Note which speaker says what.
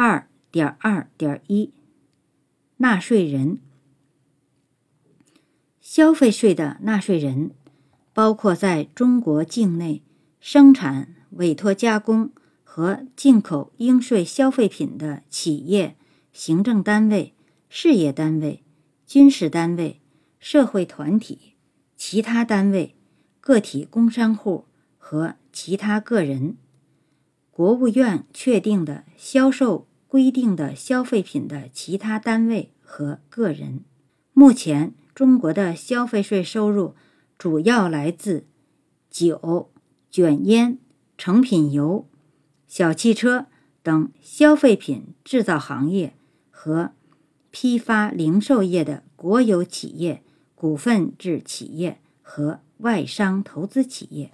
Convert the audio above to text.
Speaker 1: 二点二点一，纳税人。消费税的纳税人包括在中国境内生产、委托加工和进口应税消费品的企业、行政单位、事业单位、军事单位、社会团体、其他单位、个体工商户和其他个人。国务院确定的销售规定的消费品的其他单位和个人。目前，中国的消费税收入主要来自酒、卷烟、成品油、小汽车等消费品制造行业和批发零售业的国有企业、股份制企业和外商投资企业。